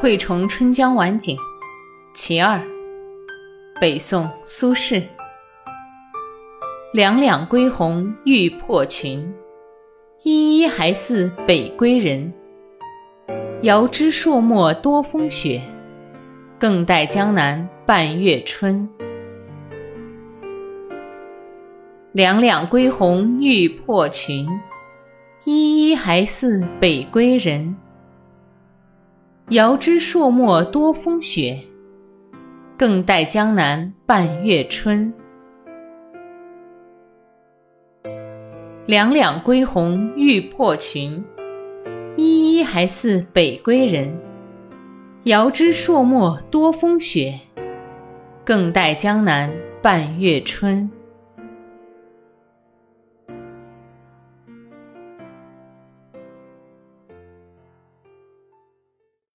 惠崇春江晚景其二，北宋苏轼。两两归鸿欲破群，依依还似北归人。遥知朔漠多风雪，更待江南半月春。两两归鸿欲破群，依依还似北归人。遥知朔漠多风雪，更待江南半月春。两两归鸿欲破群，依依还似北归人。遥知朔漠多风雪，更待江南半月春。